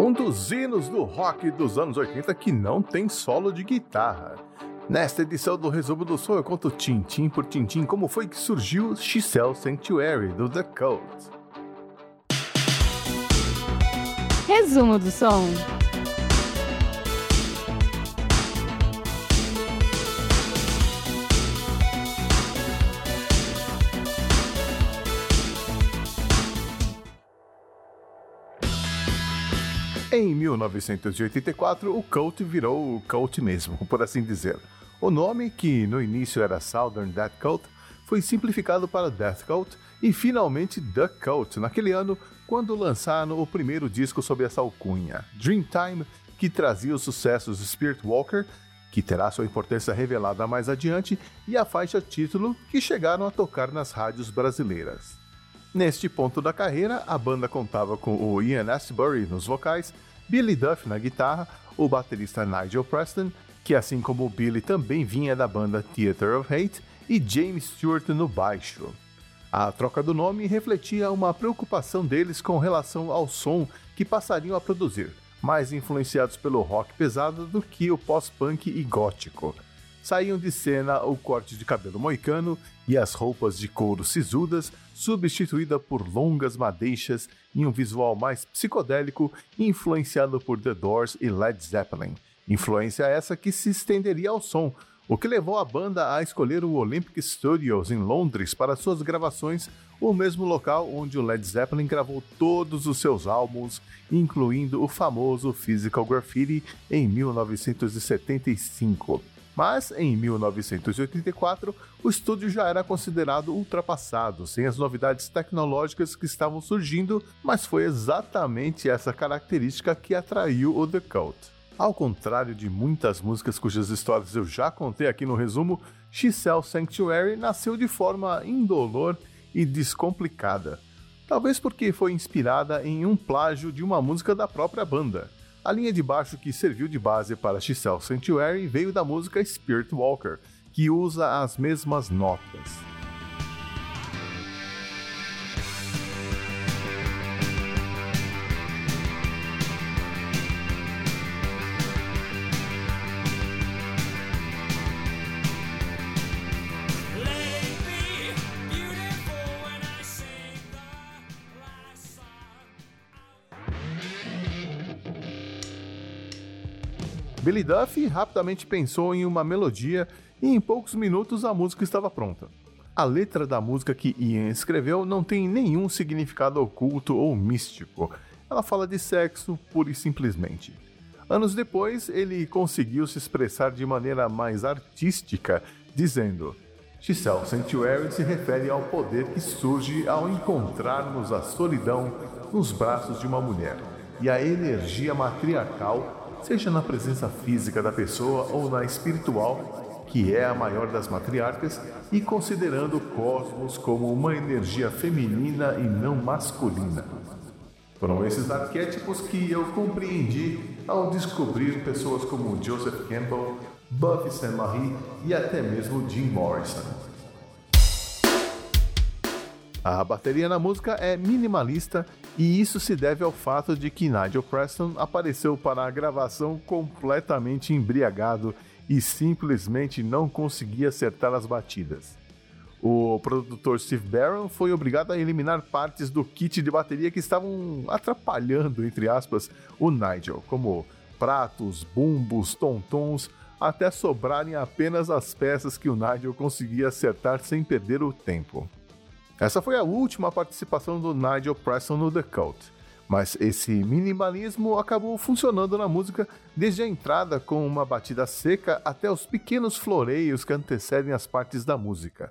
Um dos hinos do rock dos anos 80 que não tem solo de guitarra. Nesta edição do Resumo do Som, eu conto tintim por tintim como foi que surgiu Chisel Sanctuary do The Cult. Resumo do som. Em 1984, o Cult virou o Cult mesmo, por assim dizer. O nome, que no início era Southern Death Cult, foi simplificado para Death Cult e finalmente The Cult, naquele ano, quando lançaram o primeiro disco sob essa alcunha, Dreamtime, que trazia os sucessos Spirit Walker, que terá sua importância revelada mais adiante, e a faixa título, que chegaram a tocar nas rádios brasileiras. Neste ponto da carreira, a banda contava com o Ian Astbury nos vocais, Billy Duff na guitarra, o baterista Nigel Preston, que assim como Billy também vinha da banda Theater of Hate, e James Stewart no baixo. A troca do nome refletia uma preocupação deles com relação ao som que passariam a produzir, mais influenciados pelo rock pesado do que o pós-punk e gótico. Saíam de cena o corte de cabelo moicano e as roupas de couro sisudas, substituída por longas madeixas e um visual mais psicodélico, influenciado por The Doors e Led Zeppelin. Influência essa que se estenderia ao som, o que levou a banda a escolher o Olympic Studios em Londres para suas gravações, o mesmo local onde o Led Zeppelin gravou todos os seus álbuns, incluindo o famoso Physical Graffiti em 1975. Mas em 1984, o estúdio já era considerado ultrapassado, sem as novidades tecnológicas que estavam surgindo, mas foi exatamente essa característica que atraiu o The Cult. Ao contrário de muitas músicas cujas histórias eu já contei aqui no resumo, Chisel Sanctuary nasceu de forma indolor e descomplicada. Talvez porque foi inspirada em um plágio de uma música da própria banda. A linha de baixo que serviu de base para Chisel Sanctuary veio da música Spirit Walker, que usa as mesmas notas. Billy Duff rapidamente pensou em uma melodia e em poucos minutos a música estava pronta. A letra da música que Ian escreveu não tem nenhum significado oculto ou místico. Ela fala de sexo pura e simplesmente. Anos depois, ele conseguiu se expressar de maneira mais artística, dizendo: Giselle Sanctuary se refere ao poder que surge ao encontrarmos a solidão nos braços de uma mulher e a energia matriarcal seja na presença física da pessoa ou na espiritual, que é a maior das matriarcas, e considerando o cosmos como uma energia feminina e não masculina. Foram esses arquétipos que eu compreendi ao descobrir pessoas como Joseph Campbell, Buffy Saint-Marie e até mesmo Jim Morrison. A bateria na música é minimalista e isso se deve ao fato de que Nigel Preston apareceu para a gravação completamente embriagado e simplesmente não conseguia acertar as batidas. O produtor Steve Barron foi obrigado a eliminar partes do kit de bateria que estavam atrapalhando, entre aspas, o Nigel, como pratos, bumbos, tontons, até sobrarem apenas as peças que o Nigel conseguia acertar sem perder o tempo. Essa foi a última participação do Nigel Preston no The Cult, mas esse minimalismo acabou funcionando na música desde a entrada com uma batida seca até os pequenos floreios que antecedem as partes da música.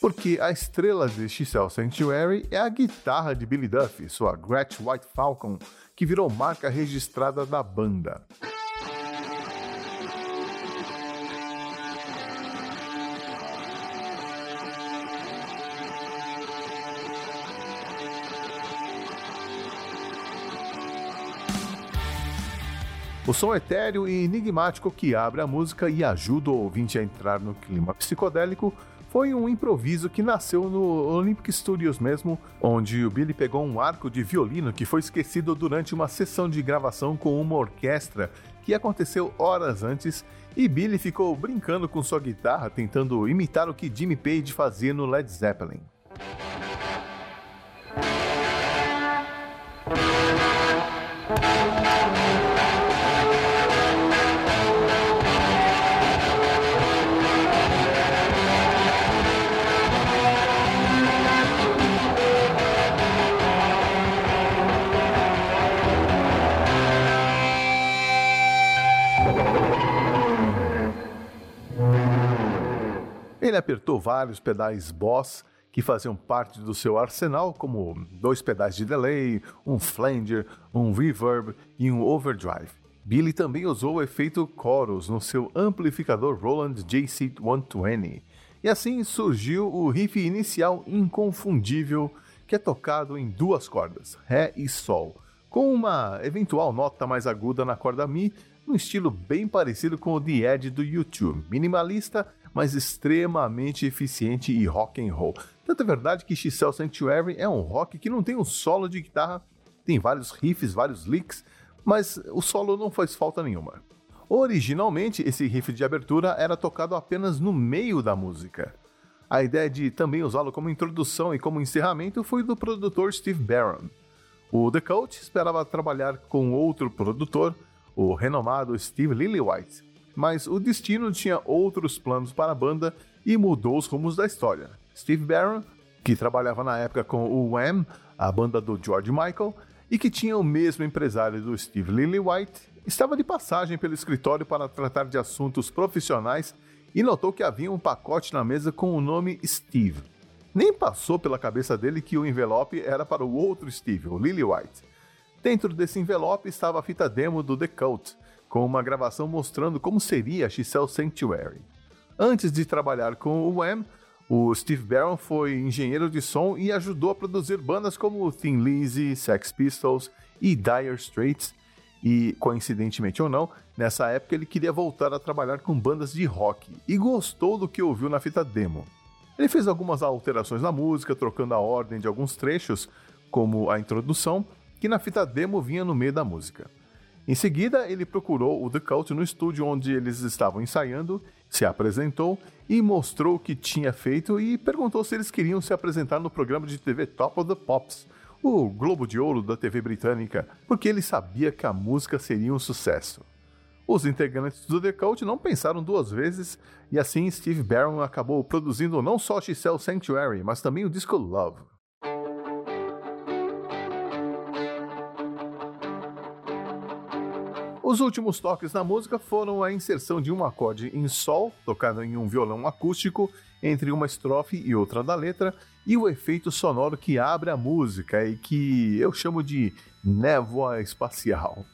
porque a estrela de Chisel Sanctuary é a guitarra de Billy Duff, sua Gretsch White Falcon, que virou marca registrada da banda. O som etéreo e enigmático que abre a música e ajuda o ouvinte a entrar no clima psicodélico foi um improviso que nasceu no Olympic Studios mesmo, onde o Billy pegou um arco de violino que foi esquecido durante uma sessão de gravação com uma orquestra que aconteceu horas antes e Billy ficou brincando com sua guitarra tentando imitar o que Jimmy Page fazia no Led Zeppelin. Ele apertou vários pedais Boss que faziam parte do seu arsenal, como dois pedais de delay, um flanger, um reverb e um overdrive. Billy também usou o efeito chorus no seu amplificador Roland JC120, e assim surgiu o riff inicial inconfundível que é tocado em duas cordas, Ré e Sol, com uma eventual nota mais aguda na corda Mi, num estilo bem parecido com o The Edge do YouTube, minimalista mas extremamente eficiente e rock and roll. Tanto é verdade que Xcel Sanctuary é um rock que não tem um solo de guitarra, tem vários riffs, vários licks, mas o solo não faz falta nenhuma. Originalmente, esse riff de abertura era tocado apenas no meio da música. A ideia de também usá-lo como introdução e como encerramento foi do produtor Steve Barron. O The Coach esperava trabalhar com outro produtor, o renomado Steve Lillywhite, mas o destino tinha outros planos para a banda e mudou os rumos da história. Steve Barron, que trabalhava na época com o Wham, a banda do George Michael, e que tinha o mesmo empresário do Steve Lillywhite, estava de passagem pelo escritório para tratar de assuntos profissionais e notou que havia um pacote na mesa com o nome Steve. Nem passou pela cabeça dele que o envelope era para o outro Steve, o Lillywhite. Dentro desse envelope estava a fita demo do The Cult, com uma gravação mostrando como seria a Giselle Sanctuary. Antes de trabalhar com o Wham, o Steve Barron foi engenheiro de som e ajudou a produzir bandas como Thin Lizzy, Sex Pistols e Dire Straits. E, coincidentemente ou não, nessa época ele queria voltar a trabalhar com bandas de rock e gostou do que ouviu na fita demo. Ele fez algumas alterações na música, trocando a ordem de alguns trechos, como a introdução, que na fita demo vinha no meio da música. Em seguida, ele procurou o The Cult no estúdio onde eles estavam ensaiando, se apresentou e mostrou o que tinha feito e perguntou se eles queriam se apresentar no programa de TV Top of the Pops, o Globo de Ouro da TV britânica, porque ele sabia que a música seria um sucesso. Os integrantes do The Cult não pensaram duas vezes e assim Steve Barron acabou produzindo não só Giselle Sanctuary, mas também o disco Love. Os últimos toques na música foram a inserção de um acorde em Sol, tocado em um violão acústico, entre uma estrofe e outra da letra, e o efeito sonoro que abre a música e que eu chamo de névoa espacial.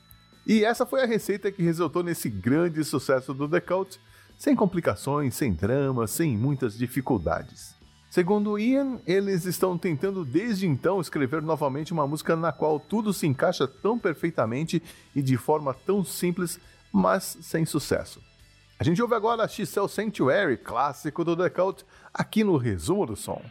E essa foi a receita que resultou nesse grande sucesso do The Cult, sem complicações, sem dramas, sem muitas dificuldades. Segundo Ian, eles estão tentando desde então escrever novamente uma música na qual tudo se encaixa tão perfeitamente e de forma tão simples, mas sem sucesso. A gente ouve agora a Xcel Sanctuary, clássico do The Cult, aqui no resumo do som.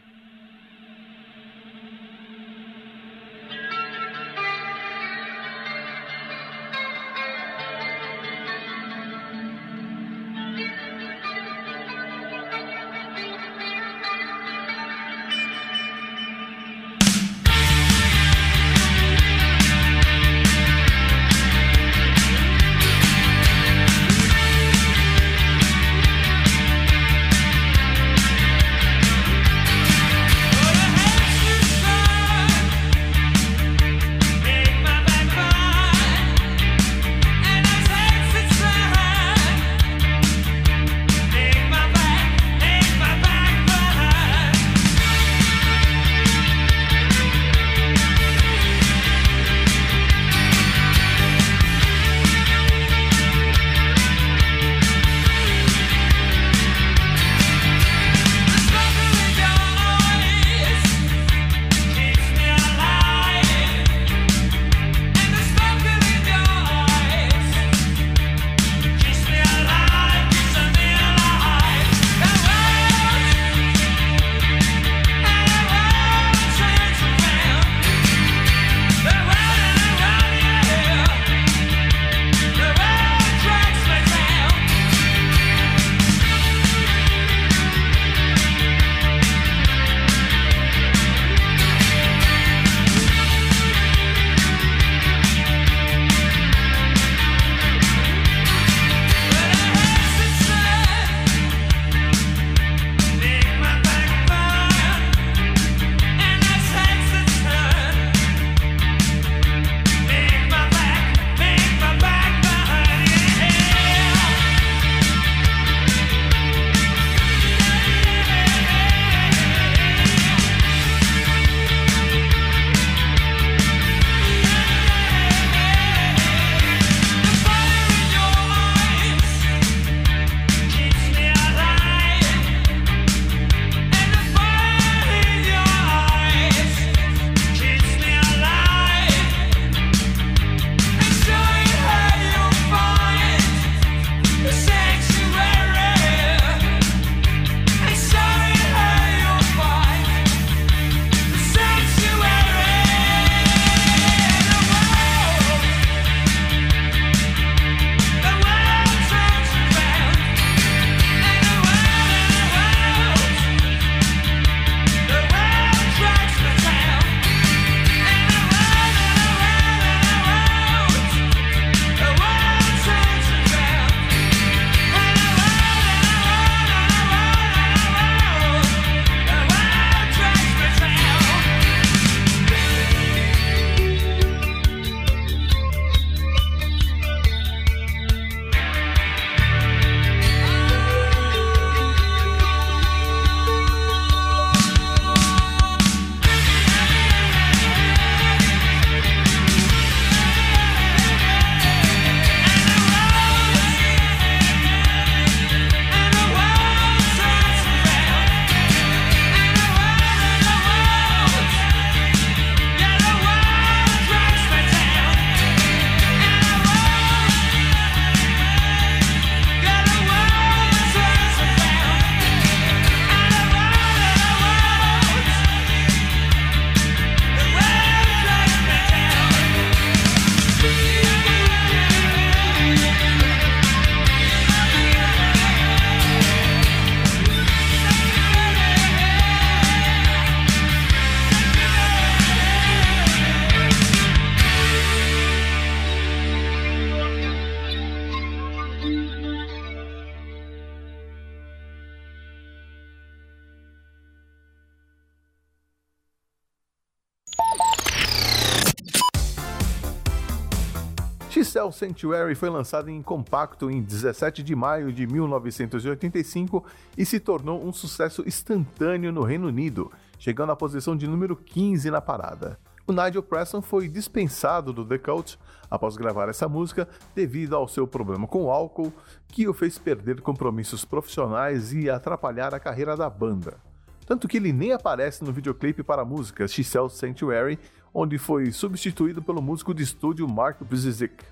X-Cell Sanctuary foi lançado em compacto em 17 de maio de 1985 e se tornou um sucesso instantâneo no Reino Unido, chegando à posição de número 15 na parada. O Nigel Preston foi dispensado do The Cult após gravar essa música devido ao seu problema com o álcool, que o fez perder compromissos profissionais e atrapalhar a carreira da banda. Tanto que ele nem aparece no videoclipe para a música She Sells Sanctuary, onde foi substituído pelo músico de estúdio Mark Brzezik,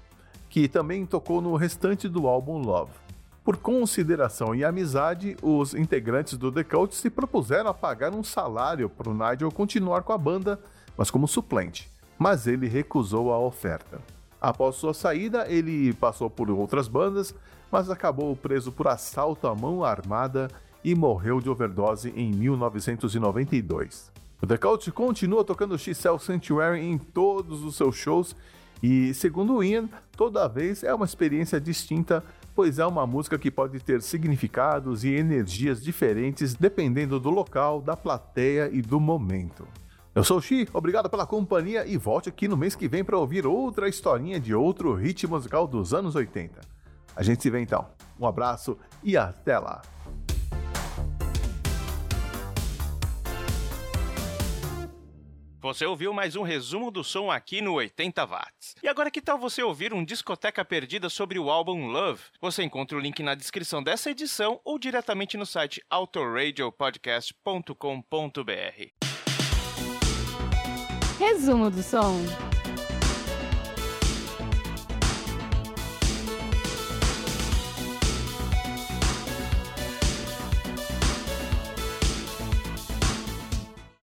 que também tocou no restante do álbum Love. Por consideração e amizade, os integrantes do The Cult se propuseram a pagar um salário para o Nigel continuar com a banda, mas como suplente, mas ele recusou a oferta. Após sua saída, ele passou por outras bandas, mas acabou preso por assalto à mão armada e morreu de overdose em 1992. O The Cult continua tocando X-Cell Sanctuary em todos os seus shows e, segundo Ian, toda vez é uma experiência distinta, pois é uma música que pode ter significados e energias diferentes dependendo do local, da plateia e do momento. Eu sou o Xi, obrigado pela companhia e volte aqui no mês que vem para ouvir outra historinha de outro hit musical dos anos 80. A gente se vê então. Um abraço e até lá! Você ouviu mais um resumo do som aqui no 80 watts. E agora que tal você ouvir um discoteca perdida sobre o álbum Love? Você encontra o link na descrição dessa edição ou diretamente no site autoradiopodcast.com.br. Resumo do som.